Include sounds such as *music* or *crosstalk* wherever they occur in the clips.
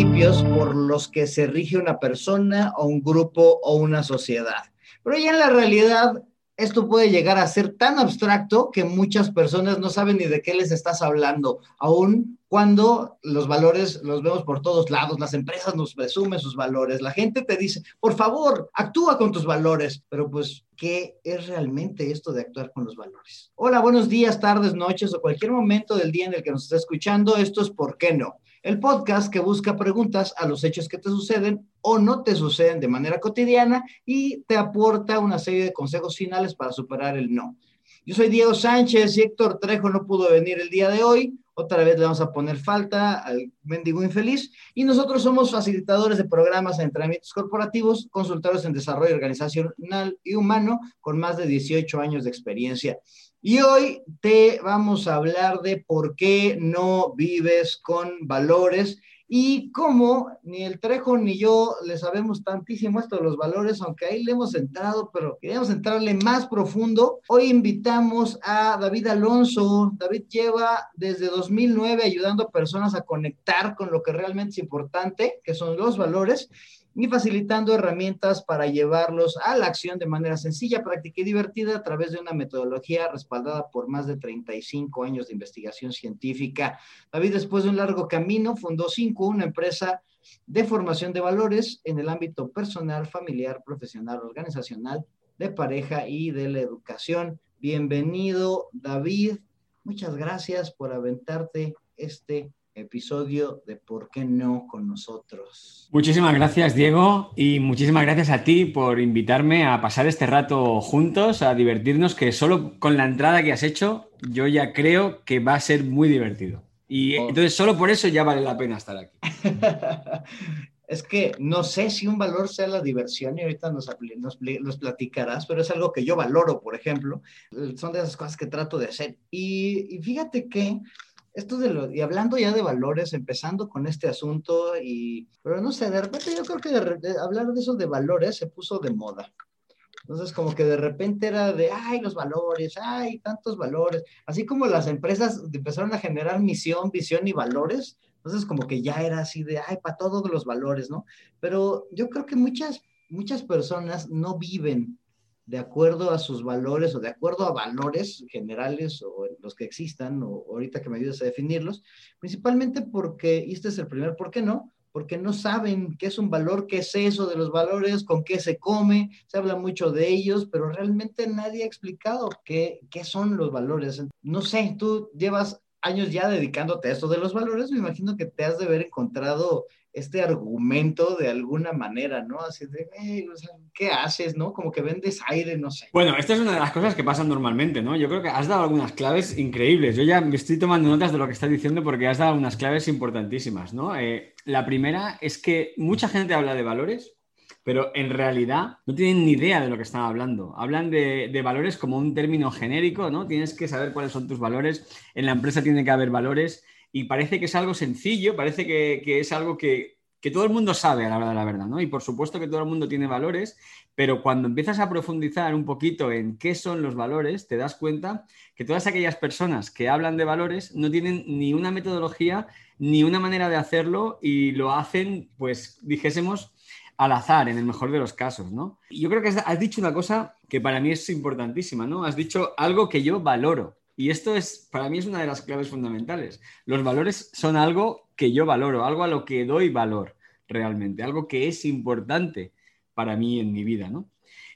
por los que se rige una persona o un grupo o una sociedad. Pero ya en la realidad, esto puede llegar a ser tan abstracto que muchas personas no saben ni de qué les estás hablando, aún cuando los valores los vemos por todos lados, las empresas nos presumen sus valores, la gente te dice, por favor, actúa con tus valores, pero pues, ¿qué es realmente esto de actuar con los valores? Hola, buenos días, tardes, noches o cualquier momento del día en el que nos esté escuchando, esto es ¿Por qué no? El podcast que busca preguntas a los hechos que te suceden o no te suceden de manera cotidiana y te aporta una serie de consejos finales para superar el no. Yo soy Diego Sánchez y Héctor Trejo no pudo venir el día de hoy. Otra vez le vamos a poner falta al mendigo infeliz. Y nosotros somos facilitadores de programas de entrenamientos corporativos, consultores en desarrollo organizacional y humano con más de 18 años de experiencia. Y hoy te vamos a hablar de por qué no vives con valores y cómo ni el Trejo ni yo le sabemos tantísimo esto de los valores, aunque ahí le hemos entrado, pero queríamos entrarle más profundo. Hoy invitamos a David Alonso. David lleva desde 2009 ayudando a personas a conectar con lo que realmente es importante, que son los valores y facilitando herramientas para llevarlos a la acción de manera sencilla, práctica y divertida a través de una metodología respaldada por más de 35 años de investigación científica. David, después de un largo camino, fundó Cinco, una empresa de formación de valores en el ámbito personal, familiar, profesional, organizacional, de pareja y de la educación. Bienvenido, David. Muchas gracias por aventarte este episodio de ¿Por qué no con nosotros? Muchísimas gracias, Diego, y muchísimas gracias a ti por invitarme a pasar este rato juntos, a divertirnos, que solo con la entrada que has hecho, yo ya creo que va a ser muy divertido. Y oh. entonces solo por eso ya vale la pena estar aquí. *laughs* es que no sé si un valor sea la diversión y ahorita nos, nos, platicarás, pero es algo que yo valoro, por ejemplo. Son de esas cosas que trato de hacer. Y, y fíjate que esto de lo, y hablando ya de valores, empezando con este asunto, y, pero no sé, de repente yo creo que hablar de eso de valores se puso de moda. Entonces, como que de repente era de, ay, los valores, ay, tantos valores. Así como las empresas empezaron a generar misión, visión y valores, entonces como que ya era así de, ay, para todos los valores, ¿no? Pero yo creo que muchas, muchas personas no viven de acuerdo a sus valores o de acuerdo a valores generales o los que existan, o ahorita que me ayudes a definirlos, principalmente porque, y este es el primer, ¿por qué no? Porque no saben qué es un valor, qué es eso de los valores, con qué se come, se habla mucho de ellos, pero realmente nadie ha explicado qué, qué son los valores. No sé, tú llevas años ya dedicándote a esto de los valores, me imagino que te has de haber encontrado este argumento de alguna manera, ¿no? Así de, ¿qué haces, no? Como que vendes aire, no sé. Bueno, esta es una de las cosas que pasan normalmente, ¿no? Yo creo que has dado algunas claves increíbles. Yo ya me estoy tomando notas de lo que estás diciendo porque has dado unas claves importantísimas, ¿no? Eh, la primera es que mucha gente habla de valores, pero en realidad no tienen ni idea de lo que están hablando. Hablan de, valores como un término genérico, ¿no? Tienes que saber cuáles son tus valores. En la empresa tiene que haber valores y parece que es algo sencillo, parece que, es algo que, todo el mundo sabe a la hora de la verdad, ¿no? Y por supuesto que todo el mundo tiene valores, pero cuando empiezas a profundizar un poquito en qué son los valores, te das cuenta que todas aquellas personas que hablan de valores no tienen ni una metodología ni una manera de hacerlo y lo hacen, pues dijésemos, al azar, en el mejor de los casos, ¿no? Yo creo que has dicho una cosa que para mí es importantísima, ¿no? Has dicho algo que yo valoro. Y esto es, para mí es una de las claves fundamentales. Los valores son algo que yo valoro, algo a lo que doy valor realmente, algo que es importante para mí en mi vida, ¿no?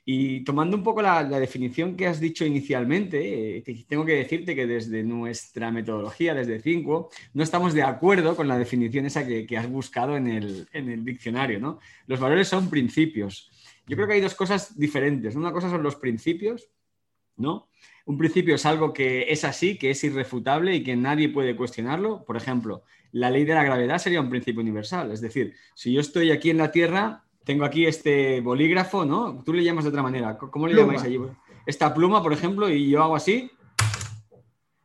Y tomando un poco la, definición que has dicho inicialmente, eh, tengo que decirte que desde nuestra metodología, desde Cinco, no estamos de acuerdo con la definición esa que, has buscado en el, en el, diccionario, ¿no? Los valores son principios. Yo creo que hay dos cosas diferentes. Una cosa son los principios, ¿no? un principio es algo que es así, que es irrefutable y que nadie puede cuestionarlo. Por ejemplo, la ley de la gravedad sería un principio universal. Es decir, si yo estoy aquí en la Tierra, tengo aquí este bolígrafo, ¿no? Tú le llamas de otra manera. ¿Cómo le llamáis allí? Esta pluma, por ejemplo, y yo hago así,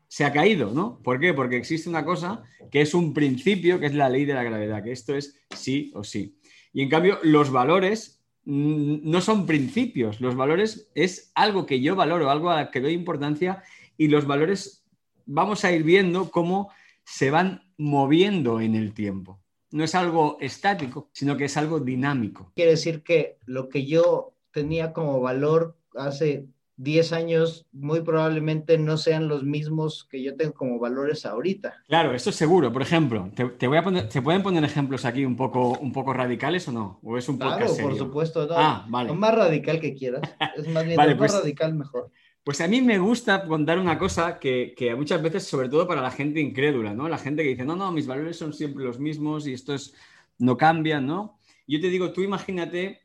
se ha caído, ¿no? ¿Por qué? Porque existe una cosa que es un principio, que es la ley de la gravedad, que esto es sí o sí. Y en cambio, los valores no son principios, los valores es algo que yo valoro, algo a que doy importancia y los valores vamos a ir viendo cómo se van moviendo en el tiempo. No es algo estático, sino que es algo dinámico. Quiere decir que lo que yo tenía como valor hace 10 años muy probablemente no sean los mismos que yo tengo como valores ahorita. Claro, esto es seguro. Por ejemplo, te, voy a poner, ¿se pueden poner ejemplos aquí un poco, un poco radicales o no? ¿O es un poco Claro, por supuesto. No. Ah, vale. Lo más radical que quieras. Es más bien *laughs* más pues radical mejor. Pues a mí me gusta contar una cosa que, que, muchas veces, sobre todo para la gente incrédula, ¿no? La gente que dice, no, no, mis valores son siempre los mismos y estos no cambian, ¿no? Yo te digo, tú imagínate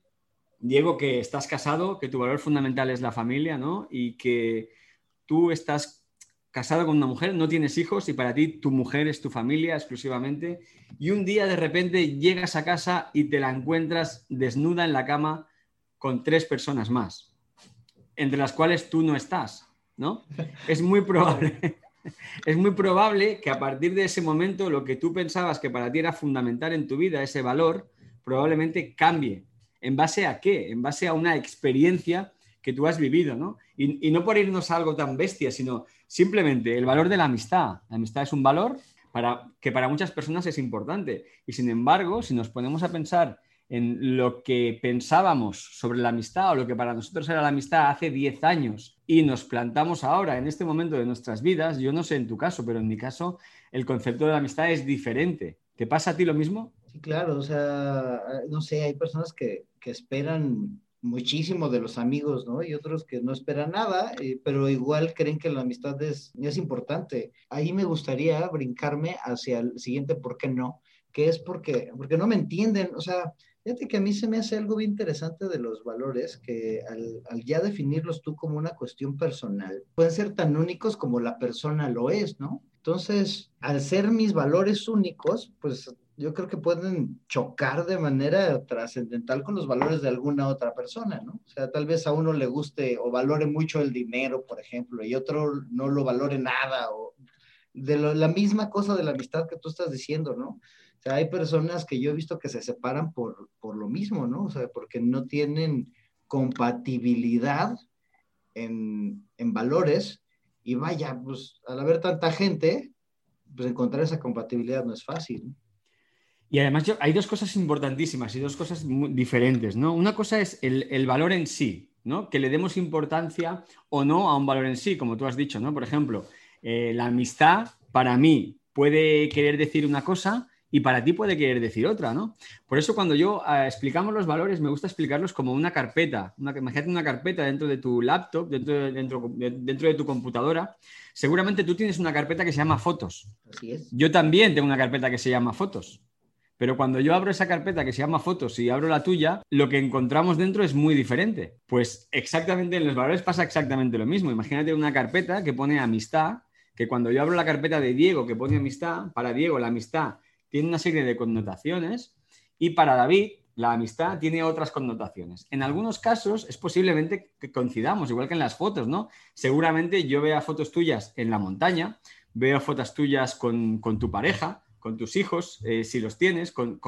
Diego, que estás casado, que tu valor fundamental es la familia, ¿no? Y que tú estás casado con una mujer, no tienes hijos y para ti tu mujer es tu familia exclusivamente. Y un día de repente llegas a casa y te la encuentras desnuda en la cama con tres personas más, entre las cuales tú no estás, ¿no? Es muy probable. *laughs* Es muy probable que a partir de ese momento lo que tú pensabas que para ti era fundamental en tu vida, ese valor, probablemente cambie ¿En base a qué? En base a una experiencia que tú has vivido, ¿no? Y, no por irnos a algo tan bestia, sino simplemente el valor de la amistad. La amistad es un valor que para muchas personas es importante. Y sin embargo, si nos ponemos a pensar en lo que pensábamos sobre la amistad o lo que para nosotros era la amistad hace 10 años y nos plantamos ahora en este momento de nuestras vidas, yo no sé en tu caso, pero en mi caso el concepto de la amistad es diferente. ¿Te pasa a ti lo mismo? Sí, claro, o sea, no sé, hay personas que, que esperan muchísimo de los amigos, ¿no? Y otros que no esperan nada, eh, pero igual creen que la amistad es, es importante. Ahí me gustaría brincarme hacia el siguiente ¿por qué no? Que es porque, porque no me entienden, o sea, fíjate que a mí se me hace algo bien interesante de los valores, que al, al ya definirlos tú como una cuestión personal, pueden ser tan únicos como la persona lo es, ¿no? Entonces, al ser mis valores únicos, pues yo creo que pueden chocar de manera trascendental con los valores de alguna otra persona, ¿no? O sea, tal vez a uno le guste o valore mucho el dinero, por ejemplo, y otro no lo valore nada, o de la misma cosa de la amistad que tú estás diciendo, ¿no? Sea, hay personas que yo he visto que se separan por, por lo mismo, ¿no? O sea, porque no tienen compatibilidad en, en valores, y vaya, pues al haber tanta gente, pues encontrar esa compatibilidad no es fácil. Y además hay dos cosas importantísimas y dos cosas diferentes, ¿no? Una cosa es el, valor en sí, ¿no? Que le demos importancia o no a un valor en sí, como tú has dicho, ¿no? Por ejemplo, eh, la amistad para mí puede querer decir una cosa y para ti puede querer decir otra, ¿no? Por eso cuando yo eh, explicamos los valores, me gusta explicarlos como una carpeta. Una, imagínate una carpeta dentro de tu laptop, dentro de, dentro, dentro de tu computadora. Seguramente tú tienes una carpeta que se llama fotos. Así es. Yo también tengo una carpeta que se llama fotos. Pero cuando yo abro esa carpeta que se llama fotos y abro la tuya, lo que encontramos dentro es muy diferente. Pues exactamente en los valores pasa exactamente lo mismo. Imagínate una carpeta que pone amistad, que cuando yo abro la carpeta de Diego que pone amistad, para Diego la amistad tiene una serie de connotaciones y para David la amistad tiene otras connotaciones. En algunos casos es posiblemente que coincidamos, igual que en las fotos, ¿no? Seguramente yo vea fotos tuyas en la montaña, veo fotos tuyas con, con tu pareja, con tus hijos, eh, si los tienes, con,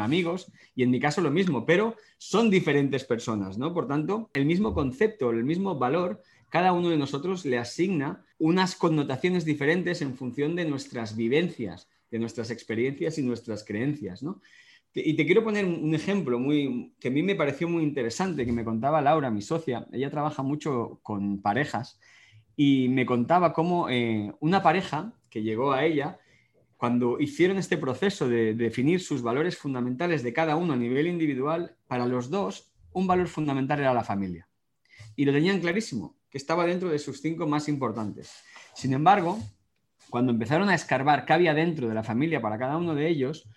amigos, y en mi caso lo mismo, pero son diferentes personas, ¿no? Por tanto, el mismo concepto, el mismo valor, cada uno de nosotros le asigna unas connotaciones diferentes en función de nuestras vivencias, de nuestras experiencias y nuestras creencias, ¿no? Y te quiero poner un ejemplo muy, que a mí me pareció muy interesante, que me contaba Laura, mi socia. Ella trabaja mucho con parejas y me contaba cómo eh, una pareja que llegó a ella cuando hicieron este proceso de definir sus valores fundamentales de cada uno a nivel individual, para los dos, un valor fundamental era la familia. Y lo tenían clarísimo, que estaba dentro de sus cinco más importantes. Sin embargo, cuando empezaron a escarbar qué había dentro de la familia para cada uno de ellos,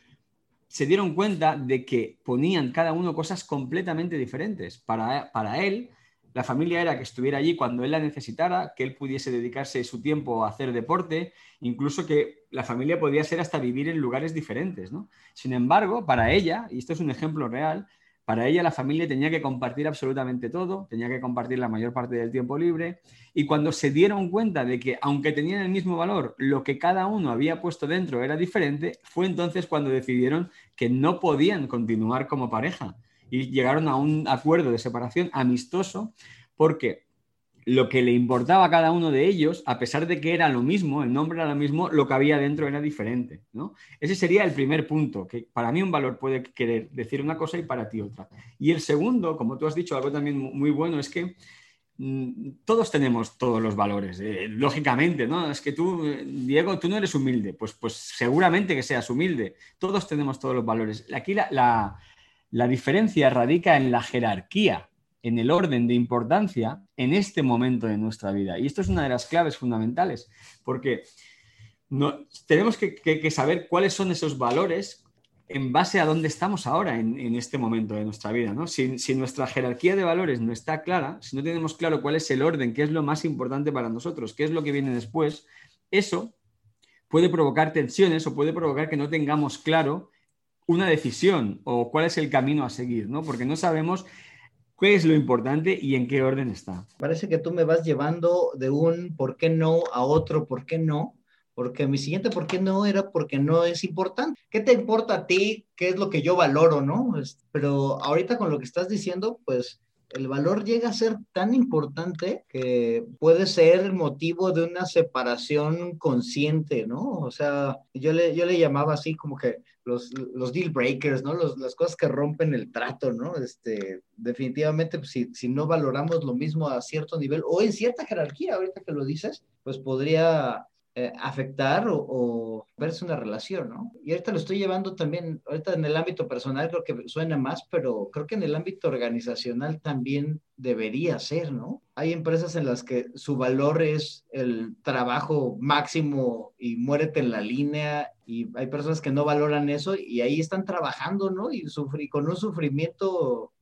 se dieron cuenta de que ponían cada uno cosas completamente diferentes. Para, para él, la familia era que estuviera allí cuando él la necesitara, que él pudiese dedicarse su tiempo a hacer deporte, incluso que la familia podía ser hasta vivir en lugares diferentes. ¿no? Sin embargo, para ella, y esto es un ejemplo real, para ella la familia tenía que compartir absolutamente todo, tenía que compartir la mayor parte del tiempo libre. Y cuando se dieron cuenta de que aunque tenían el mismo valor, lo que cada uno había puesto dentro era diferente, fue entonces cuando decidieron que no podían continuar como pareja. Y llegaron a un acuerdo de separación amistoso porque lo que le importaba a cada uno de ellos, a pesar de que era lo mismo, el nombre era lo mismo, lo que había dentro era diferente. ¿no? Ese sería el primer punto, que para mí un valor puede querer decir una cosa y para ti otra. Y el segundo, como tú has dicho, algo también muy bueno, es que mm, todos tenemos todos los valores, eh, lógicamente, ¿no? Es que tú, Diego, tú no eres humilde, pues, pues seguramente que seas humilde. Todos tenemos todos los valores. Aquí la diferencia radica en la jerarquía en el orden de importancia en este momento de nuestra vida. Y esto es una de las claves fundamentales, porque no, tenemos que, saber cuáles son esos valores en base a dónde estamos ahora en, este momento de nuestra vida. ¿no? Si, si, nuestra jerarquía de valores no está clara, si no tenemos claro cuál es el orden, qué es lo más importante para nosotros, qué es lo que viene después, eso puede provocar tensiones o puede provocar que no tengamos claro una decisión o cuál es el camino a seguir, ¿no? Porque no sabemos ¿Qué es lo importante y en qué orden está? Parece que tú me vas llevando de un por qué no a otro por qué no, porque mi siguiente por qué no era porque no es importante. ¿Qué te importa a ti? ¿Qué es lo que yo valoro, no? Pero ahorita con lo que estás diciendo, pues el valor llega a ser tan importante que puede ser motivo de una separación consciente, ¿no? O sea, yo le, yo le llamaba así como que los, los deal breakers, ¿no? las cosas que rompen el trato, ¿no? Este, definitivamente, pues, si, si no valoramos lo mismo a cierto nivel o en cierta jerarquía, ahorita que lo dices, pues podría eh, afectar o, verse una relación, ¿no? Y ahorita lo estoy llevando también, ahorita en el ámbito personal creo que suena más, pero creo que en el ámbito organizacional también debería ser, ¿no? Hay empresas en las que su valor es el trabajo máximo y muérete en la línea y hay personas que no valoran eso y ahí están trabajando, ¿no? Y, con un sufrimiento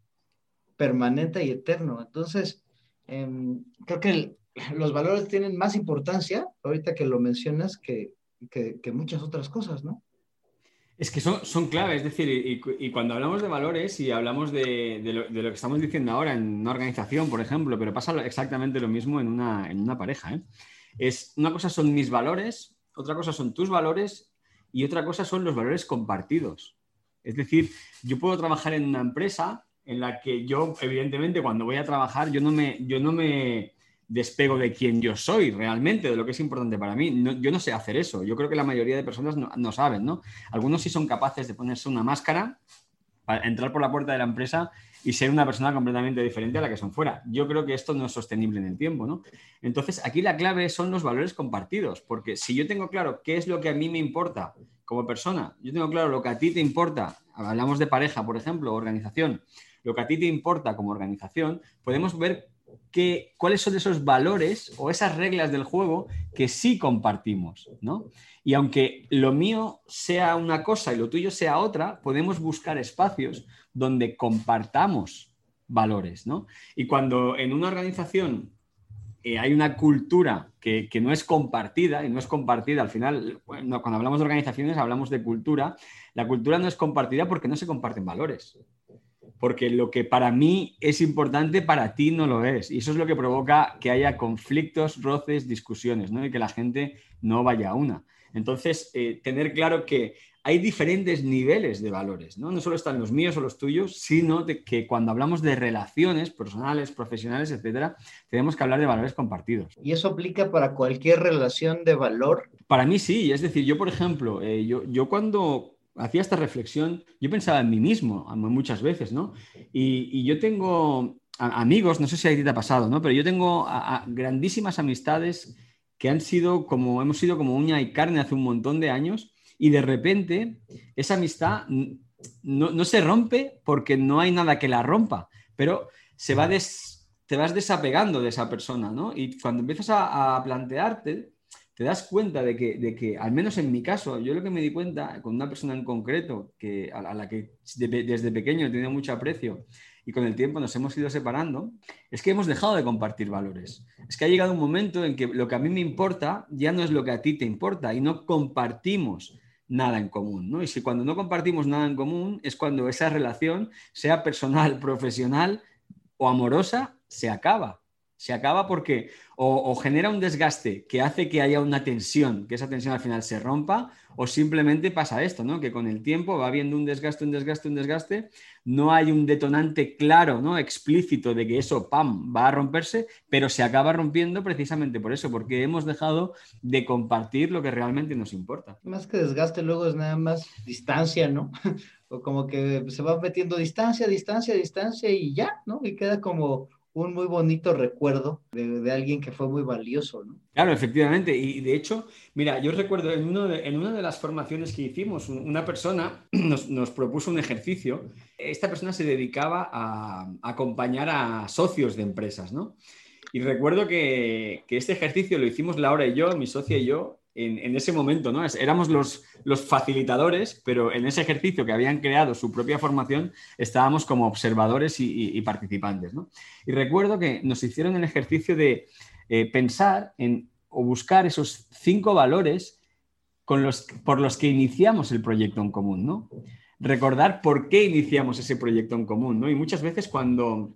permanente y eterno. Entonces, em, creo que el, *laughs* los valores tienen más importancia, ahorita que lo mencionas, que, muchas otras cosas, ¿no? Es que son, son claves, es decir, y, cuando hablamos de valores y hablamos de, lo, que estamos diciendo ahora en una organización, por ejemplo, pero pasa exactamente lo mismo en una, en una pareja. ¿eh? Es, una cosa son mis valores, otra cosa son tus valores y otra cosa son los valores compartidos. Es decir, yo puedo trabajar en una empresa en la que yo, evidentemente, cuando voy a trabajar, yo no me, yo no me, despego de quién yo soy realmente, de lo que es importante para mí. yo no sé hacer eso. Yo creo que la mayoría de personas no, saben, ¿no? Algunos sí son capaces de ponerse una máscara para entrar por la puerta de la empresa y ser una persona completamente diferente a la que son fuera. Yo creo que esto no es sostenible en el tiempo, ¿no? Entonces, aquí la clave son los valores compartidos, porque si yo tengo claro qué es lo que a mí me importa como persona, yo tengo claro lo que a ti te importa, hablamos de pareja, por ejemplo, organización, lo que a ti te importa como organización, podemos ver cuáles son esos valores o esas reglas del juego que sí compartimos, ¿no? Y aunque lo mío sea una cosa y lo tuyo sea otra, podemos buscar espacios donde compartamos valores, ¿no? Y cuando en una organización eh, hay una cultura que, no es compartida, y no es compartida al final, cuando hablamos de organizaciones hablamos de cultura, la cultura no es compartida porque no se comparten valores porque lo que para mí es importante, para ti no lo es. Y eso es lo que provoca que haya conflictos, roces, discusiones, ¿no? Y que la gente no vaya a una. Entonces, eh, tener claro que hay diferentes niveles de valores, ¿no? No solo están los míos o los tuyos, sino de que cuando hablamos de relaciones personales, profesionales, etcétera, tenemos que hablar de valores compartidos. ¿Y eso aplica para cualquier relación de valor? Para mí sí, es decir, yo, por ejemplo, eh, yo, yo cuando, hacía esta reflexión, yo pensaba en mí mismo muchas veces, ¿no? Y, yo tengo amigos, no sé si a ti te ha pasado, ¿no? Pero yo tengo grandísimas amistades que han sido como, hemos sido como uña y carne hace un montón de años y de repente esa amistad no, se rompe porque no hay nada que la rompa, pero se va te vas desapegando de esa persona, ¿no? Y cuando empiezas a plantearte te das cuenta de que, de que, al menos en mi caso, yo lo que me di cuenta con una persona en concreto que, a, la que desde pequeño tenido mucho aprecio y con el tiempo nos hemos ido separando, es que hemos dejado de compartir valores. Es que ha llegado un momento en que lo que a mí me importa ya no es lo que a ti te importa y no compartimos nada en común. ¿no? Y si cuando no compartimos nada en común es cuando esa relación, sea personal, profesional o amorosa, se acaba. Se acaba porque o, genera un desgaste que hace que haya una tensión, que esa tensión al final se rompa, o simplemente pasa esto, ¿no? Que con el tiempo va habiendo un desgaste, un desgaste, un desgaste, no hay un detonante claro, ¿no? Explícito de que eso, ¡pam!, va a romperse, pero se acaba rompiendo precisamente por eso, porque hemos dejado de compartir lo que realmente nos importa. Más que desgaste, luego es nada más distancia, ¿no? *laughs* o como que se va metiendo distancia, distancia, distancia y ya, ¿no? Y queda como un muy bonito recuerdo de, alguien que fue muy valioso, ¿no? Claro, efectivamente. Y de hecho, mira, yo recuerdo en, uno en una de las formaciones que hicimos, una persona *clears throat* nos, propuso un ejercicio. Esta persona se dedicaba a, acompañar a socios de empresas, ¿no? Y recuerdo que, que, este ejercicio lo hicimos Laura y yo, mi socia y yo, en, ese momento, ¿no? Éramos los, facilitadores, pero en ese ejercicio que habían creado su propia formación, estábamos como observadores y, participantes, ¿no? Y recuerdo que nos hicieron el ejercicio de eh, pensar en o buscar esos cinco valores por los que iniciamos el proyecto en común, ¿no? Recordar por qué iniciamos ese proyecto en común, ¿no? Y muchas veces cuando,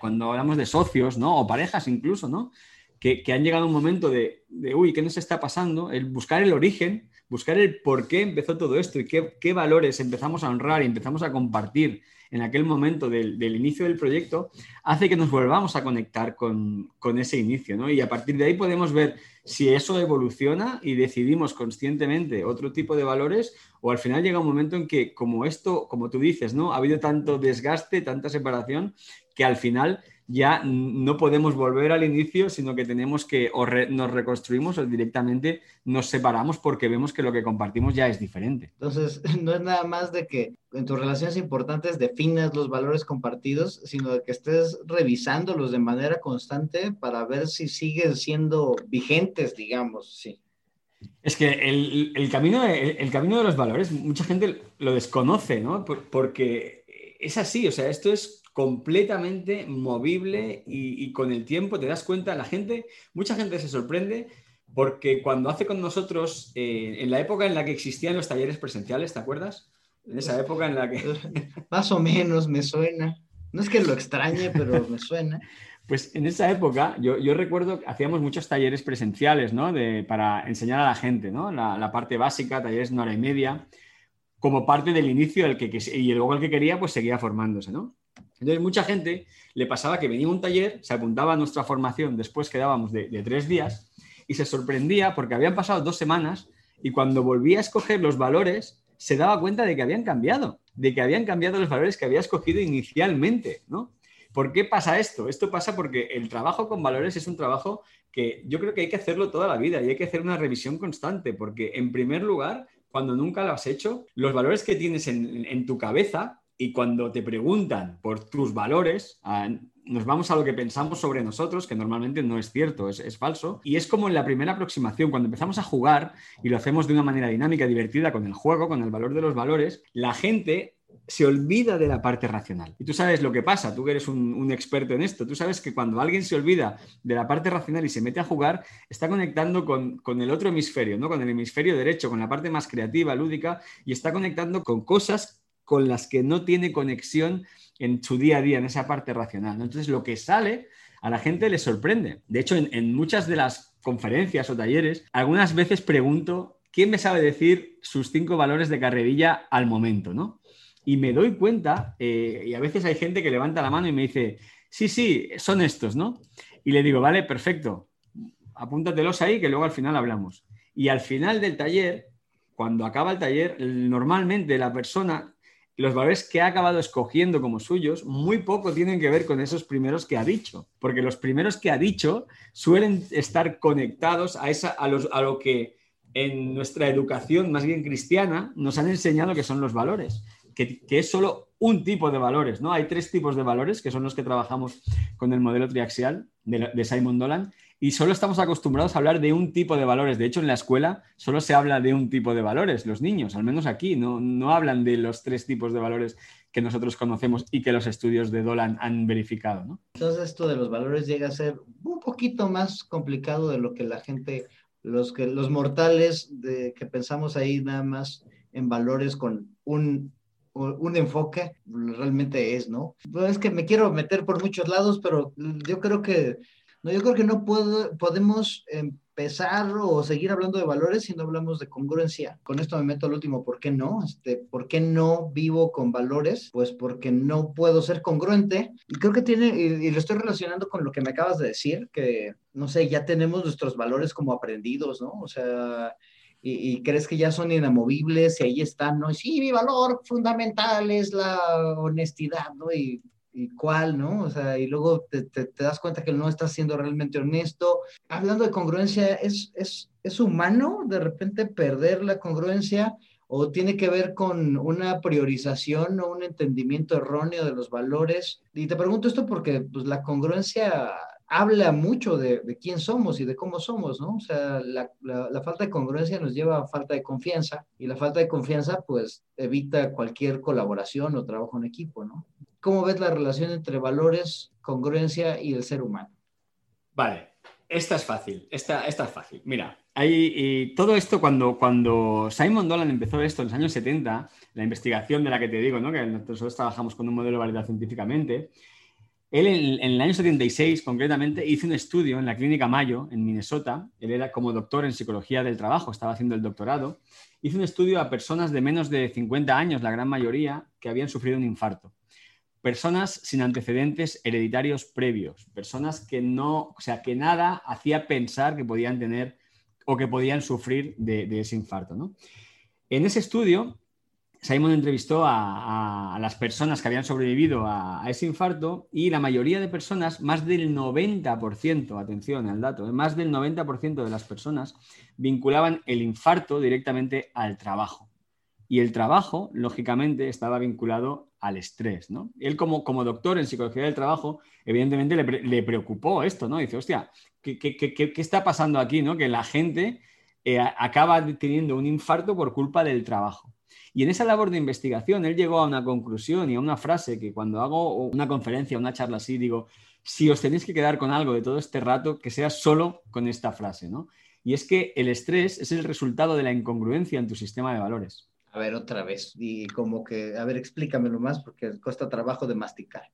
cuando hablamos de socios, ¿no? O parejas incluso, ¿no? Que, han llegado un momento de, uy, ¿qué nos está pasando? El buscar el origen, buscar el por qué empezó todo esto y qué, valores empezamos a honrar y empezamos a compartir en aquel momento del, inicio del proyecto, hace que nos volvamos a conectar con, ese inicio, ¿no? Y a partir de ahí podemos ver si eso evoluciona y decidimos conscientemente otro tipo de valores o al final llega un momento en que, como esto, como tú dices, ¿no? Ha habido tanto desgaste, tanta separación, que al final ya no podemos volver al inicio, sino que tenemos que o nos reconstruimos o directamente nos separamos porque vemos que lo que compartimos ya es diferente. Entonces, *laughs* no es nada más de que en tus relaciones importantes definas los valores compartidos, sino de que estés revisándolos de manera constante para ver si siguen siendo vigentes, digamos, sí. Es que el, camino, el, camino de los valores, mucha gente lo desconoce, ¿no? porque es así, o sea, esto es completamente movible y, con el tiempo te das cuenta, la gente, mucha gente se sorprende porque cuando hace con nosotros, eh, en la época en la que existían los talleres presenciales, ¿te acuerdas? En esa época en la que... *laughs* Más o menos me suena. No es que lo extrañe, pero me suena. Pues en esa época, yo, recuerdo que hacíamos muchos talleres presenciales, ¿no? De, para enseñar a la gente, ¿no? La, la, parte básica, talleres de una hora y media, como parte del inicio del que, y luego el que quería, pues seguía formándose, ¿no? Entonces, mucha gente le pasaba que venía un taller, se apuntaba a nuestra formación después quedábamos de, de tres días y se sorprendía porque habían pasado dos semanas y cuando volvía a escoger los valores se daba cuenta de que habían cambiado, de que habían cambiado los valores que había escogido inicialmente, ¿no? ¿Por qué pasa esto? Esto pasa porque el trabajo con valores es un trabajo que yo creo que hay que hacerlo toda la vida y hay que hacer una revisión constante, porque en primer lugar, cuando nunca lo has hecho, los valores que tienes en, en tu cabeza y cuando te preguntan por tus valores, ah, nos vamos a lo que pensamos sobre nosotros, que normalmente no es cierto, es, falso. Y es como en la primera aproximación, cuando empezamos a jugar y lo hacemos de una manera dinámica, divertida, con el juego, con el valor de los valores, la gente se olvida de la parte racional. Y tú sabes lo que pasa, tú que eres un, experto en esto, tú sabes que cuando alguien se olvida de la parte racional y se mete a jugar, está conectando con, con, el otro hemisferio, ¿no? con el hemisferio derecho, con la parte más creativa, lúdica, y está conectando con cosas con las que no tiene conexión en su día a día, en esa parte racional. Entonces, lo que sale a la gente le sorprende. De hecho, en, muchas de las conferencias o talleres, algunas veces pregunto, ¿quién me sabe decir sus cinco valores de carrerilla al momento? ¿no? Y me doy cuenta, eh, y a veces hay gente que levanta la mano y me dice, sí, sí, son estos, ¿no? Y le digo, vale, perfecto, apúntatelos ahí que luego al final hablamos. Y al final del taller, cuando acaba el taller, normalmente la persona los valores que ha acabado escogiendo como suyos muy poco tienen que ver con esos primeros que ha dicho, porque los primeros que ha dicho suelen estar conectados a, esa, a, los, a lo que en nuestra educación más bien cristiana nos han enseñado que son los valores, que, es solo un tipo de valores, ¿no? Hay tres tipos de valores que son los que trabajamos con el modelo triaxial de, de Simon Dolan y solo estamos acostumbrados a hablar de un tipo de valores. De hecho, en la escuela solo se habla de un tipo de valores. Los niños, al menos aquí, no, no hablan de los tres tipos de valores que nosotros conocemos y que los estudios de Dolan han verificado. ¿no? Entonces, esto de los valores llega a ser un poquito más complicado de lo que la gente, los, que, los mortales que pensamos ahí nada más en valores con un un enfoque realmente es, ¿no? Pues es que me quiero meter por muchos lados, pero yo creo que No, yo creo que no puedo, podemos empezar o seguir hablando de valores si no hablamos de congruencia. Con esto me meto al último, ¿por qué no? Este, ¿Por qué no vivo con valores? Pues porque no puedo ser congruente. Y creo que tiene, y, lo estoy relacionando con lo que me acabas de decir, que, no sé, ya tenemos nuestros valores como aprendidos, ¿no? O sea, y, crees que ya son inamovibles y ahí están, ¿no? Y sí, mi valor fundamental es la honestidad, ¿no? Y y cuál, ¿no? O sea, y luego te, das cuenta que no estás siendo realmente honesto. Hablando de congruencia, ¿es, es, ¿es humano de repente perder la congruencia o tiene que ver con una priorización o un entendimiento erróneo de los valores? Y te pregunto esto porque pues, la congruencia habla mucho de, quién somos y de cómo somos, ¿no? O sea, la, la, falta de congruencia nos lleva a falta de confianza y la falta de confianza pues evita cualquier colaboración o trabajo en equipo, ¿no? ¿Cómo ves la relación entre valores, congruencia y el ser humano? Vale, esta es fácil, esta, esta es fácil. Mira, hay, todo esto cuando, cuando Simon Dolan empezó esto en los años 70, la investigación de la que te digo, ¿no? que nosotros trabajamos con un modelo validado científicamente, él en, en, el año 76 concretamente hizo un estudio en la clínica Mayo, en Minnesota, él era como doctor en psicología del trabajo, estaba haciendo el doctorado, hizo un estudio a personas de menos de 50 años, la gran mayoría, que habían sufrido un infarto personas sin antecedentes hereditarios previos, personas que no, o sea, que nada hacía pensar que podían tener o que podían sufrir de, ese infarto. En ese estudio, Simon entrevistó a, las personas que habían sobrevivido a, ese infarto y la mayoría de personas, más del 90%, atención al dato, ¿eh? más del 90% de las personas vinculaban el infarto directamente al trabajo. Y el trabajo, lógicamente, estaba vinculado al estrés, ¿no? Él como, como doctor en psicología del trabajo, evidentemente le, preocupó esto, ¿no? Dice, hostia, ¿qué, qué, está pasando aquí, ¿no? Que la gente eh, acaba teniendo un infarto por culpa del trabajo. Y en esa labor de investigación, él llegó a una conclusión y a una frase que cuando hago una conferencia, una charla así, digo, si os tenéis que quedar con algo de todo este rato, que sea solo con esta frase, ¿no? Y es que el estrés es el resultado de la incongruencia en tu sistema de valores. A ver, otra vez. Y como que, a ver, explícamelo más porque cuesta trabajo de masticar.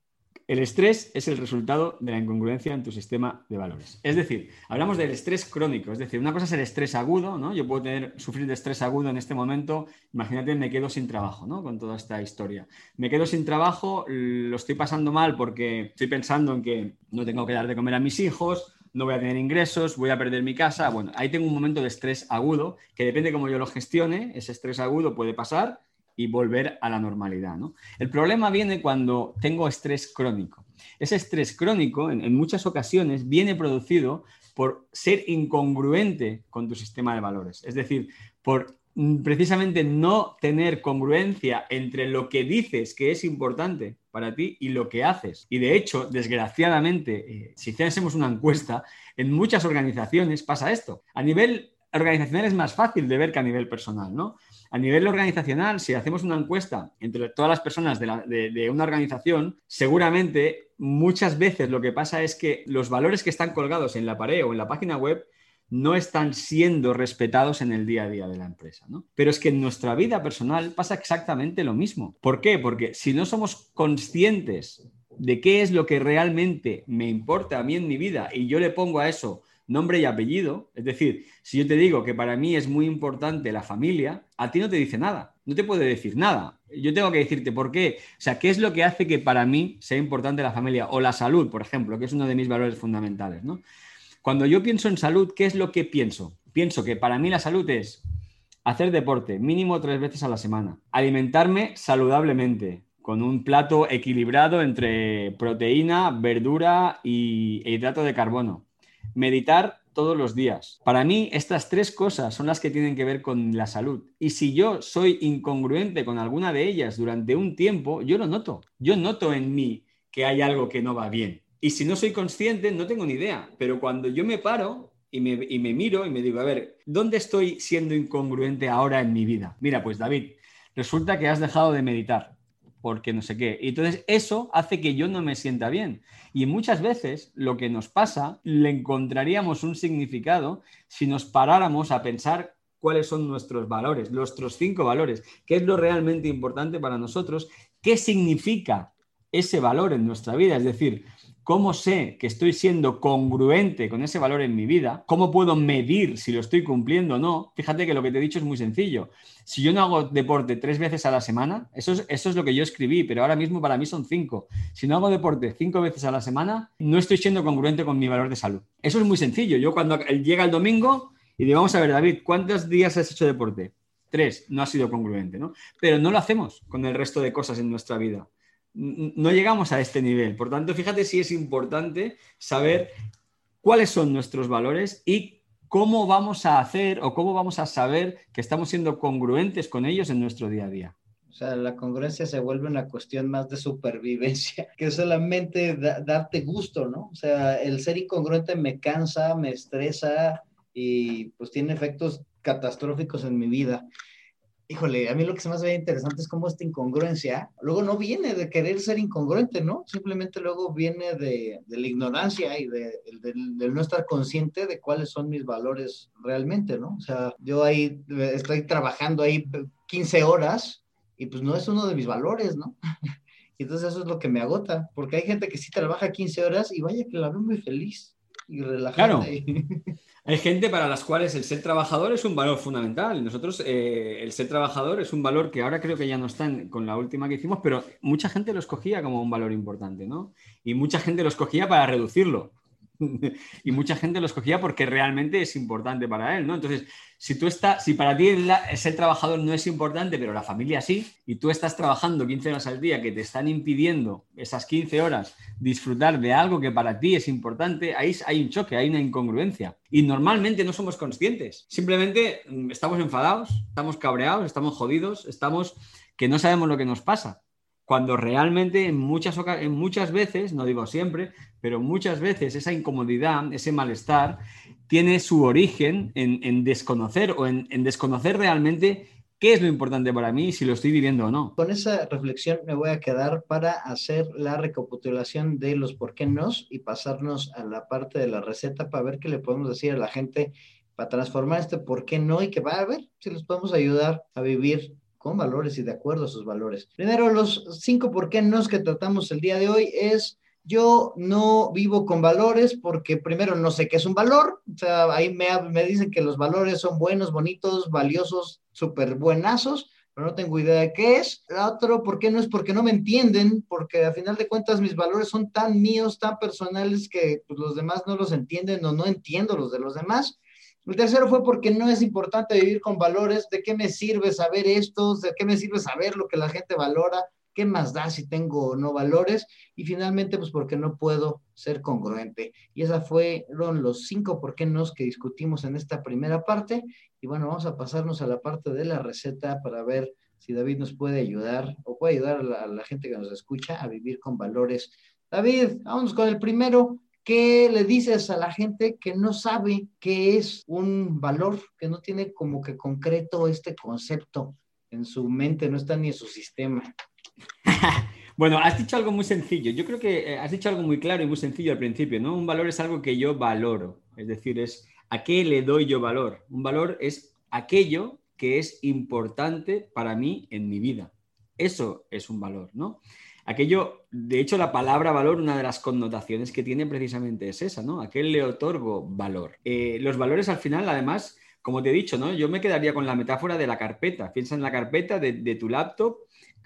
El estrés es el resultado de la incongruencia en tu sistema de valores. Es decir, hablamos del estrés crónico, es decir, una cosa es el estrés agudo, ¿no? Yo puedo tener, sufrir de estrés agudo en este momento, imagínate, me quedo sin trabajo, ¿no? Con toda esta historia. Me quedo sin trabajo, lo estoy pasando mal porque estoy pensando en que no tengo que dar de comer a mis hijos, no voy a tener ingresos, voy a perder mi casa. Bueno, ahí tengo un momento de estrés agudo que depende de cómo yo lo gestione, ese estrés agudo puede pasar y volver a la normalidad. ¿no? El problema viene cuando tengo estrés crónico. Ese estrés crónico, en, en muchas ocasiones, viene producido por ser incongruente con tu sistema de valores. Es decir, por precisamente no tener congruencia entre lo que dices que es importante para ti y lo que haces. Y de hecho, desgraciadamente, eh, si hiciésemos una encuesta, en muchas organizaciones pasa esto. A nivel organizacional es más fácil de ver que a nivel personal, ¿no? A nivel organizacional, si hacemos una encuesta entre todas las personas de, de una organización, seguramente muchas veces lo que pasa es que los valores que están colgados en la pared o en la página web no están siendo respetados en el día a día de la empresa. ¿no? Pero es que en nuestra vida personal pasa exactamente lo mismo. ¿Por qué? Porque si no somos conscientes de qué es lo que realmente me importa a mí en mi vida y yo le pongo a eso nombre y apellido, es decir, si yo te digo que para mí es muy importante la familia, a ti no te dice nada, no te puede decir nada. Yo tengo que decirte por qué, o sea, qué es lo que hace que para mí sea importante la familia o la salud, por ejemplo, que es uno de mis valores fundamentales, ¿no? Cuando yo pienso en salud, ¿qué es lo que pienso? Pienso que para mí la salud es hacer deporte mínimo tres veces a la semana, alimentarme saludablemente, con un plato equilibrado entre proteína, verdura y hidrato de carbono, meditar todos los días. Para mí, estas tres cosas son las que tienen que ver con la salud. Y si yo soy incongruente con alguna de ellas durante un tiempo, yo lo noto. Yo noto en mí que hay algo que no va bien. Y si no soy consciente, no tengo ni idea. Pero cuando yo me paro y me, miro y me digo, a ver, ¿dónde estoy siendo incongruente ahora en mi vida? Mira, pues David, resulta que has dejado de meditar porque no sé qué. Y entonces eso hace que yo no me sienta bien. Y muchas veces lo que nos pasa, le encontraríamos un significado si nos paráramos a pensar cuáles son nuestros valores, nuestros cinco valores, qué es lo realmente importante para nosotros, qué significa ese valor en nuestra vida. Es decir, ¿Cómo sé que estoy siendo congruente con ese valor en mi vida? ¿Cómo puedo medir si lo estoy cumpliendo o no? Fíjate que lo que te he dicho es muy sencillo. Si yo no hago deporte tres veces a la semana, eso es, eso es lo que yo escribí, pero ahora mismo para mí son cinco. Si no hago deporte cinco veces a la semana, no estoy siendo congruente con mi valor de salud. Eso es muy sencillo. Yo cuando llega el domingo y digo, vamos a ver, David, ¿cuántos días has hecho deporte? Tres, no ha sido congruente, ¿no? Pero no lo hacemos con el resto de cosas en nuestra vida no llegamos a este nivel. Por tanto, fíjate si es importante saber cuáles son nuestros valores y cómo vamos a hacer o cómo vamos a saber que estamos siendo congruentes con ellos en nuestro día a día. O sea, la congruencia se vuelve una cuestión más de supervivencia *laughs* que solamente darte gusto, ¿no? O sea, el ser incongruente me cansa, me estresa y pues tiene efectos catastróficos en mi vida híjole, a mí lo que se me hace interesante es cómo esta incongruencia luego no viene de querer ser incongruente, ¿no? Simplemente luego viene de, la ignorancia y de, no estar consciente de cuáles son mis valores realmente, ¿no? O sea, yo ahí estoy trabajando ahí 15 horas y pues no es uno de mis valores, ¿no? *laughs* y entonces eso es lo que me agota, porque hay gente que sí trabaja 15 horas y vaya que la veo muy feliz y relajada. Claro. *laughs* Hay gente para las cuales el ser trabajador es un valor fundamental. Nosotros, eh, el ser trabajador es un valor que ahora creo que ya no está con la última que hicimos, pero mucha gente lo escogía como un valor importante, ¿no? Y mucha gente lo escogía para reducirlo. *laughs* y mucha gente lo escogía porque realmente es importante para él, ¿no? Entonces, si tú estás, si para ti el, ser trabajador no es importante, pero la familia sí, y tú estás trabajando 15 horas al día que te están impidiendo esas 15 horas disfrutar de algo que para ti es importante, ahí hay un choque, hay una incongruencia. Y normalmente no somos conscientes. Simplemente mm, estamos enfadados, estamos cabreados, estamos jodidos, estamos que no sabemos lo que nos pasa cuando realmente en muchas, en muchas veces, no digo siempre, pero muchas veces esa incomodidad, ese malestar, tiene su origen en, desconocer o en, desconocer realmente qué es lo importante para mí, si lo estoy viviendo o no. Con esa reflexión me voy a quedar para hacer la recapitulación de los por qué no y pasarnos a la parte de la receta para ver qué le podemos decir a la gente para transformar este por qué no y que va a ver si les podemos ayudar a vivir con valores y de acuerdo a sus valores. Primero, los cinco por qué no que tratamos el día de hoy es yo no vivo con valores porque primero no sé qué es un valor, o sea, ahí me, me dicen que los valores son buenos, bonitos, valiosos, súper buenazos, pero no tengo idea de qué es. La otro, ¿por qué no es? Porque no me entienden, porque a final de cuentas mis valores son tan míos, tan personales que pues, los demás no los entienden o no entiendo los de los demás. El tercero fue porque no es importante vivir con valores. ¿De qué me sirve saber esto? ¿De qué me sirve saber lo que la gente valora? ¿Qué más da si tengo o no valores? Y finalmente, pues porque no puedo ser congruente. Y esas fueron los cinco por qué no que discutimos en esta primera parte. Y bueno, vamos a pasarnos a la parte de la receta para ver si David nos puede ayudar o puede ayudar a la, a la gente que nos escucha a vivir con valores. David, vamos con el primero. ¿Qué le dices a la gente que no sabe qué es un valor, que no tiene como que concreto este concepto en su mente, no está ni en su sistema? *laughs* bueno, has dicho algo muy sencillo. Yo creo que eh, has dicho algo muy claro y muy sencillo al principio, ¿no? Un valor es algo que yo valoro, es decir, es a qué le doy yo valor. Un valor es aquello que es importante para mí en mi vida. Eso es un valor, ¿no? Aquello, de hecho, la palabra valor, una de las connotaciones que tiene precisamente es esa, ¿no? ¿A qué le otorgo valor? Eh, los valores al final, además, como te he dicho, ¿no? Yo me quedaría con la metáfora de la carpeta. Piensa en la carpeta de, tu laptop,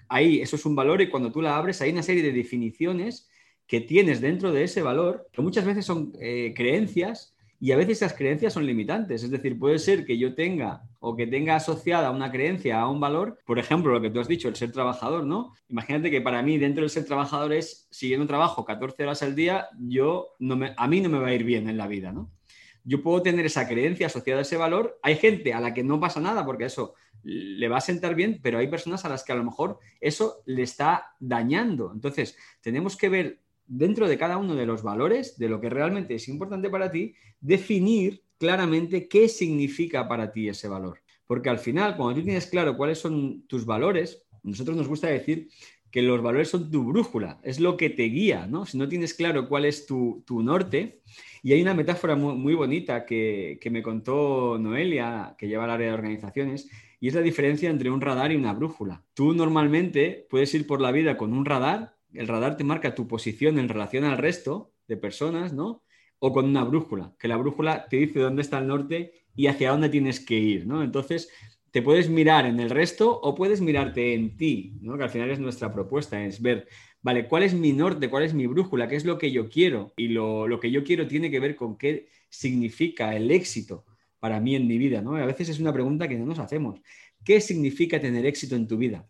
ahí eso es un valor y cuando tú la abres hay una serie de definiciones que tienes dentro de ese valor, que muchas veces son eh, creencias y a veces esas creencias son limitantes. Es decir, puede ser que yo tenga o que tenga asociada una creencia a un valor, por ejemplo, lo que tú has dicho, el ser trabajador, ¿no? Imagínate que para mí dentro del ser trabajador es, si yo no trabajo 14 horas al día, yo no me, a mí no me va a ir bien en la vida, ¿no? Yo puedo tener esa creencia asociada a ese valor. Hay gente a la que no pasa nada porque eso le va a sentar bien, pero hay personas a las que a lo mejor eso le está dañando. Entonces, tenemos que ver dentro de cada uno de los valores, de lo que realmente es importante para ti, definir claramente qué significa para ti ese valor. Porque al final, cuando tú tienes claro cuáles son tus valores, nosotros nos gusta decir que los valores son tu brújula, es lo que te guía, ¿no? Si no tienes claro cuál es tu, norte, y hay una metáfora muy, bonita que, que, me contó Noelia, que lleva el área de organizaciones, y es la diferencia entre un radar y una brújula. Tú normalmente puedes ir por la vida con un radar el radar te marca tu posición en relación al resto de personas, ¿no? O con una brújula, que la brújula te dice dónde está el norte y hacia dónde tienes que ir, ¿no? Entonces, te puedes mirar en el resto o puedes mirarte en ti, ¿no? Que al final es nuestra propuesta, es ver, vale, ¿cuál es mi norte? ¿Cuál es mi brújula? ¿Qué es lo que yo quiero? Y lo, lo que yo quiero tiene que ver con qué significa el éxito para mí en mi vida, ¿no? a veces es una pregunta que no nos hacemos. ¿Qué significa tener éxito en tu vida?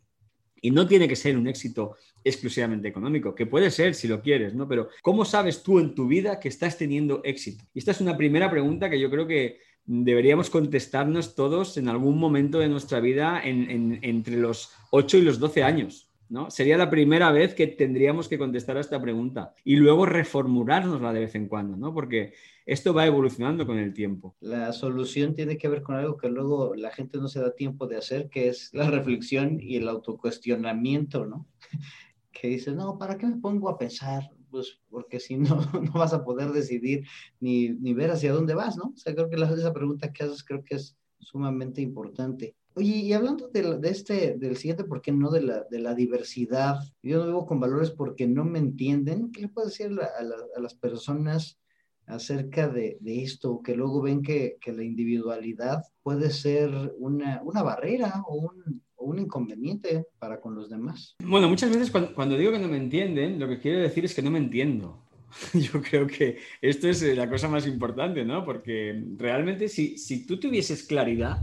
Y no tiene que ser un éxito exclusivamente económico, que puede ser si lo quieres, ¿no? Pero ¿cómo sabes tú en tu vida que estás teniendo éxito? Y esta es una primera pregunta que yo creo que deberíamos contestarnos todos en algún momento de nuestra vida entre los 8 y los 12 años. ¿no? Sería la primera vez que tendríamos que contestar a esta pregunta y luego reformulárnosla de vez en cuando, ¿no? Porque esto va evolucionando con el tiempo. La solución tiene que ver con algo que luego la gente no se da tiempo de hacer, que es la *laughs* reflexión y el autocuestionamiento, ¿no? Que dice, no, ¿para qué me pongo a pensar? Pues porque si no, *laughs* no vas a poder decidir ni, ni ver hacia dónde vas, ¿no? O sea, creo que la, esa pregunta que haces creo que es sumamente importante. Oye, y hablando de, de, este, del siguiente, ¿por qué no? De la, de la diversidad. Yo no vivo con valores porque no me entienden. ¿Qué le puedo decir a, a, a las personas acerca de, de, esto? Que luego ven que, que la individualidad puede ser una, una barrera o un, un, inconveniente para con los demás. Bueno, muchas veces cuando, digo que no me entienden, lo que quiero decir es que no me entiendo. *laughs* Yo creo que esto es la cosa más importante, ¿no? Porque realmente si, si tú tuvieses claridad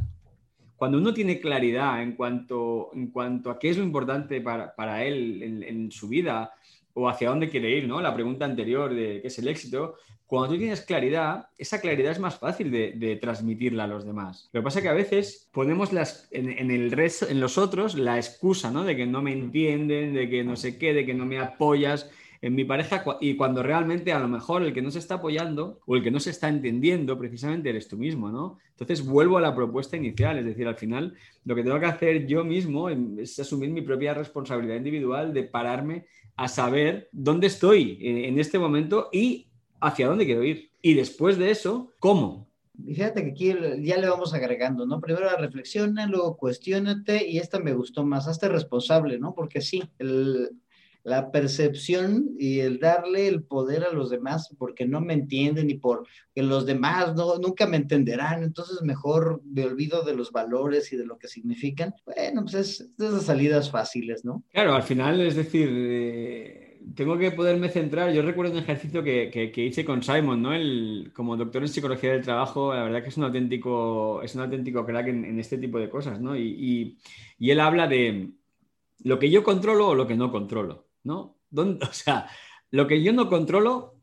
cuando uno tiene claridad en cuanto, en cuanto a qué es lo importante para, para él en, su vida o hacia dónde quiere ir, ¿no? La pregunta anterior de qué es el éxito, cuando tú tienes claridad, esa claridad es más fácil de, transmitirla a los demás. Lo que pasa es que a veces ponemos las, en, en, el resto, en los otros la excusa, ¿no? De que no me entienden, de que no sé qué, de que no me apoyas en mi pareja y cuando realmente a lo mejor el que no se está apoyando o el que no se está entendiendo precisamente eres tú mismo, ¿no? Entonces vuelvo a la propuesta inicial, es decir, al final lo que tengo que hacer yo mismo es asumir mi propia responsabilidad individual de pararme a saber dónde estoy en este momento y hacia dónde quiero ir. Y después de eso, ¿cómo? Fíjate que aquí ya le vamos agregando, ¿no? Primero reflexiona, luego cuestionate y esta me gustó más, hazte responsable, ¿no? Porque sí, el, la percepción y el darle el poder a los demás porque no me entienden y porque los demás no, nunca me entenderán, entonces mejor me olvido de los valores y de lo que significan. Bueno, pues es, de esas salidas fáciles, ¿no? Claro, al final, es decir, eh, tengo que poderme centrar. Yo recuerdo un ejercicio que, que, hice con Simon, ¿no? El, como doctor en psicología del trabajo, la verdad que es un auténtico, es un auténtico crack en, en este tipo de cosas, ¿no? Y, y él habla de lo que yo controlo o lo que no controlo. ¿No? ¿Dónde, *laughs* o sea, lo que yo no controlo,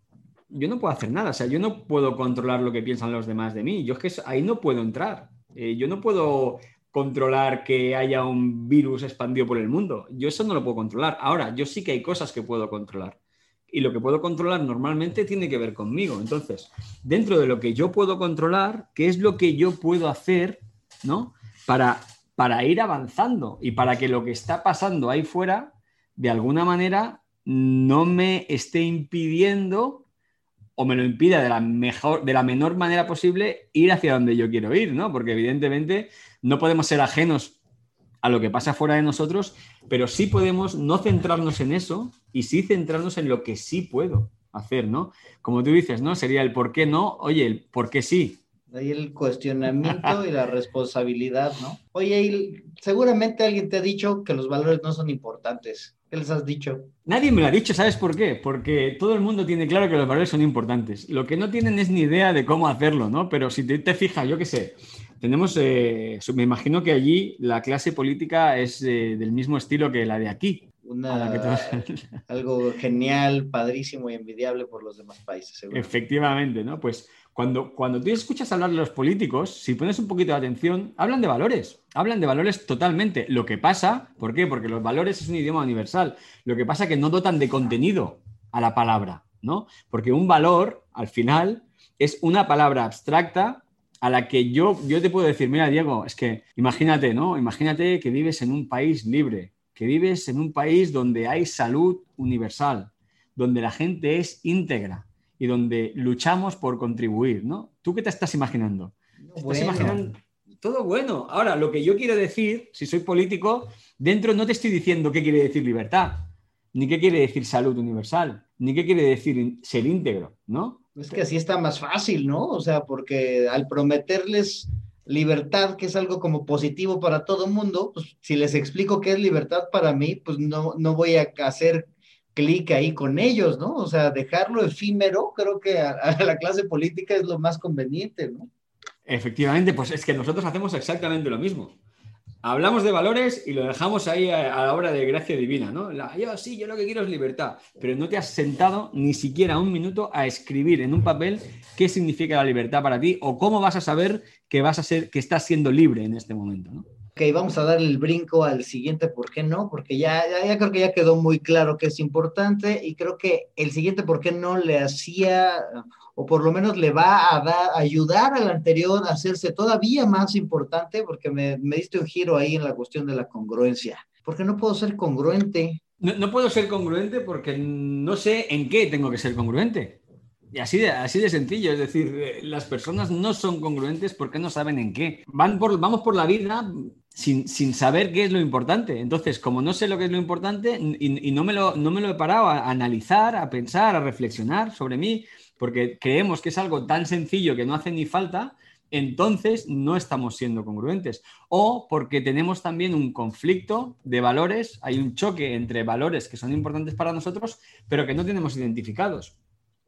yo no puedo hacer nada. O sea, yo no puedo controlar lo que piensan los demás de mí. Yo es que ahí no puedo entrar. Eh, yo no puedo controlar que haya un virus expandido por el mundo. Yo eso no lo puedo controlar. Ahora, yo sí que hay cosas que puedo controlar. Y lo que puedo controlar normalmente tiene que ver conmigo. Entonces, dentro de lo que yo puedo controlar, ¿qué es lo que yo puedo hacer, ¿no? Para, para ir avanzando y para que lo que está pasando ahí fuera de alguna manera no me esté impidiendo o me lo impida de la, mejor, de la menor manera posible ir hacia donde yo quiero ir, ¿no? Porque evidentemente no podemos ser ajenos a lo que pasa fuera de nosotros, pero sí podemos no centrarnos en eso y sí centrarnos en lo que sí puedo hacer, ¿no? Como tú dices, ¿no? Sería el por qué no, oye, el por qué sí, Ahí el cuestionamiento y la responsabilidad, ¿no? Oye, seguramente alguien te ha dicho que los valores no son importantes. ¿Qué les has dicho? Nadie me lo ha dicho, ¿sabes por qué? Porque todo el mundo tiene claro que los valores son importantes. Lo que no tienen es ni idea de cómo hacerlo, ¿no? Pero si te, te fijas, yo qué sé, tenemos, eh, me imagino que allí la clase política es eh, del mismo estilo que la de aquí. Una, te... algo genial, padrísimo y envidiable por los demás países. Seguro. Efectivamente, ¿no? Pues cuando, cuando tú escuchas hablar de los políticos, si pones un poquito de atención, hablan de valores, hablan de valores totalmente. Lo que pasa, ¿por qué? Porque los valores es un idioma universal. Lo que pasa es que no dotan de contenido a la palabra, ¿no? Porque un valor, al final, es una palabra abstracta a la que yo, yo te puedo decir, mira, Diego, es que imagínate, ¿no? Imagínate que vives en un país libre, que vives en un país donde hay salud universal, donde la gente es íntegra, y donde luchamos por contribuir, ¿no? ¿Tú qué te estás imaginando? Bueno. ¿Estás imaginando? Todo bueno. Ahora, lo que yo quiero decir, si soy político, dentro no te estoy diciendo qué quiere decir libertad. ni qué quiere decir salud universal, ni qué quiere decir ser íntegro, ¿no? Es que así está más fácil, ¿no? O sea, porque al prometerles libertad, que es algo como positivo para todo el mundo, pues si les explico qué es libertad para mí, pues no, no voy a hacer clic ahí con ellos, ¿no? O sea, dejarlo efímero, creo que a, la clase política es lo más conveniente, ¿no? Efectivamente, pues es que nosotros hacemos exactamente lo mismo. Hablamos de valores y lo dejamos ahí a, la hora de gracia divina, ¿no? yo sí, yo lo que quiero es libertad, pero no te has sentado ni siquiera un minuto a escribir en un papel qué significa la libertad para ti o cómo vas a saber que vas a ser, que estás siendo libre en este momento, ¿no? Ok, vamos a dar el brinco al siguiente, ¿por qué no? Porque ya, ya, creo que ya quedó muy claro que es importante y creo que el siguiente, ¿por qué no? Le hacía, o por lo menos le va a, dar, ayudar al anterior a hacerse todavía más importante, porque me, me, diste un giro ahí en la cuestión de la congruencia. Porque no puedo ser congruente. No, no puedo ser congruente porque no sé en qué tengo que ser congruente. Y así de, así de sencillo, es decir, eh, las personas no son congruentes porque no saben en qué. Van por, vamos por la vida sin, saber qué es lo importante. Entonces, como no sé lo que es lo importante y, no, me lo, no me lo he parado a, analizar, a pensar, a reflexionar sobre mí, porque creemos que es algo tan sencillo que no hace ni falta, entonces no estamos siendo congruentes. O porque tenemos también un conflicto de valores, hay un choque entre valores que son importantes para nosotros, pero que no tenemos identificados.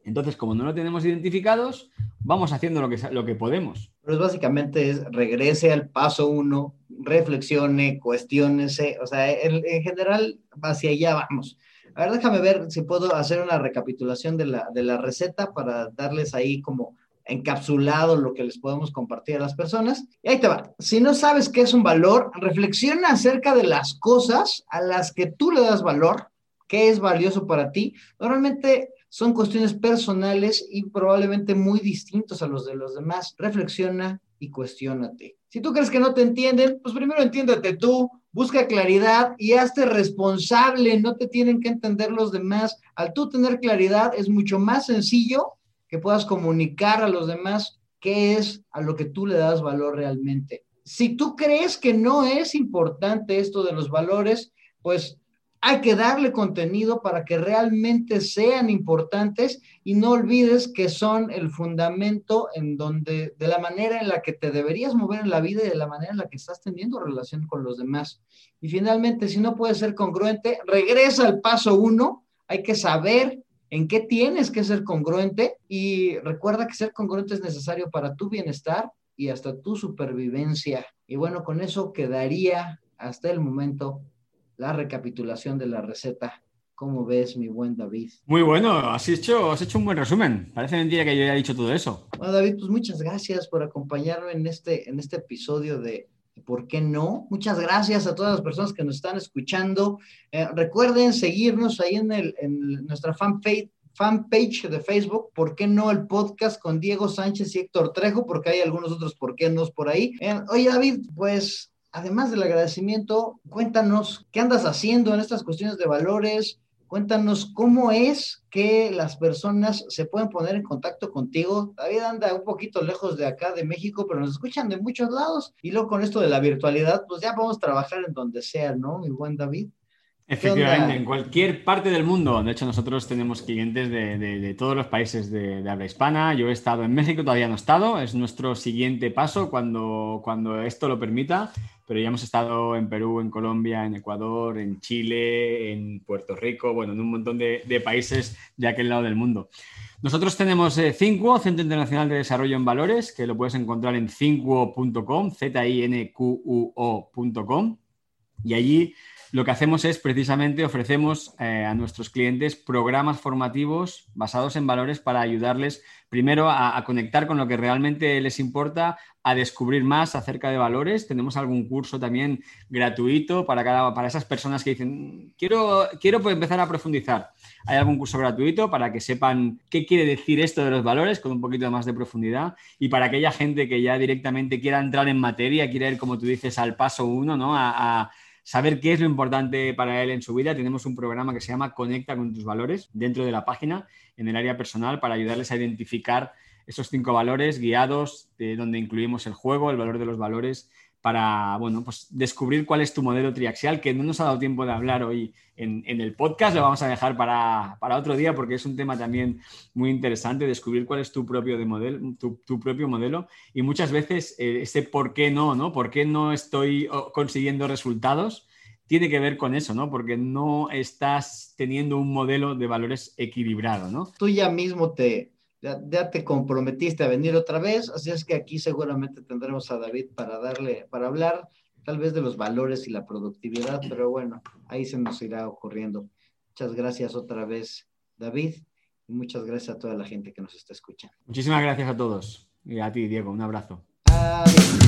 Entonces, como no lo tenemos identificados, vamos haciendo lo que, lo que podemos. Básicamente es regrese al paso uno, reflexione, cuestiónese, o sea, en, general hacia allá vamos. A ver, déjame ver si puedo hacer una recapitulación de la, de la receta para darles ahí como encapsulado lo que les podemos compartir a las personas. Y ahí te va. Si no sabes qué es un valor, reflexiona acerca de las cosas a las que tú le das valor, qué es valioso para ti. Normalmente son cuestiones personales y probablemente muy distintos a los de los demás. Reflexiona y cuestiónate. Si tú crees que no te entienden, pues primero entiéndete tú, busca claridad y hazte responsable, no te tienen que entender los demás. Al tú tener claridad es mucho más sencillo que puedas comunicar a los demás qué es a lo que tú le das valor realmente. Si tú crees que no es importante esto de los valores, pues hay que darle contenido para que realmente sean importantes y no olvides que son el fundamento en donde, de la manera en la que te deberías mover en la vida y de la manera en la que estás teniendo relación con los demás. Y finalmente, si no puedes ser congruente, regresa al paso uno. Hay que saber en qué tienes que ser congruente y recuerda que ser congruente es necesario para tu bienestar y hasta tu supervivencia. Y bueno, con eso quedaría hasta el momento la recapitulación de la receta. ¿Cómo ves, mi buen David? Muy bueno, has hecho, has hecho un buen resumen. Parece mentira que yo haya dicho todo eso. Bueno, David, pues muchas gracias por acompañarme en este, en este episodio de ¿Por qué no? Muchas gracias a todas las personas que nos están escuchando. Eh, recuerden seguirnos ahí en, el, en nuestra fanpage, fanpage de Facebook, ¿por qué no el podcast con Diego Sánchez y Héctor Trejo? Porque hay algunos otros por qué no por ahí. Eh, oye, David, pues además del agradecimiento, cuéntanos qué andas haciendo en estas cuestiones de valores, cuéntanos cómo es que las personas se pueden poner en contacto contigo. David anda un poquito lejos de acá, de México, pero nos escuchan de muchos lados. Y luego con esto de la virtualidad, pues ya podemos trabajar en donde sea, ¿no, mi buen David? Efectivamente, en cualquier parte del mundo. De hecho, nosotros tenemos clientes de, todos los países de, habla hispana. Yo he estado en México, todavía no he estado. Es nuestro siguiente paso cuando, cuando esto lo permita. Pero ya hemos estado en Perú, en Colombia, en Ecuador, en Chile, en Puerto Rico, bueno, en un montón de, países de aquel lado del mundo. Nosotros tenemos eh, Centro Internacional de Desarrollo en Valores, que lo puedes encontrar en cincuo.com, z-i-n-q-u-o.com. Y allí lo que hacemos es precisamente ofrecemos eh, a nuestros clientes programas formativos basados en valores para ayudarles primero a, conectar con lo que realmente les importa, a descubrir más acerca de valores. Tenemos algún curso también gratuito para, cada, para esas personas que dicen, quiero, quiero pues, empezar a profundizar. Hay algún curso gratuito para que sepan qué quiere decir esto de los valores con un poquito más de profundidad y para aquella gente que ya directamente quiera entrar en materia, quiere ir, como tú dices, al paso uno, ¿no? Saber qué es lo importante para él en su vida, tenemos un programa que se llama Conecta con tus valores dentro de la página en el área personal para ayudarles a identificar esos cinco valores guiados, de donde incluimos el juego, el valor de los valores, para, bueno, pues descubrir cuál es tu modelo triaxial, que no nos ha dado tiempo de hablar hoy en, el podcast, lo vamos a dejar para, otro día porque es un tema también muy interesante, descubrir cuál es tu propio, de modelo, tu, propio modelo y muchas veces eh, ese por qué no, ¿no? ¿Por qué no estoy consiguiendo resultados? Tiene que ver con eso, ¿no? Porque no estás teniendo un modelo de valores equilibrado, ¿no? Tú ya mismo te, ya, te comprometiste a venir otra vez, así es que aquí seguramente tendremos a David para darle, para hablar tal vez de los valores y la productividad, pero bueno, ahí se nos irá ocurriendo. Muchas gracias otra vez, David, y muchas gracias a toda la gente que nos está escuchando. Muchísimas gracias a todos y a ti, Diego, un abrazo. Adiós.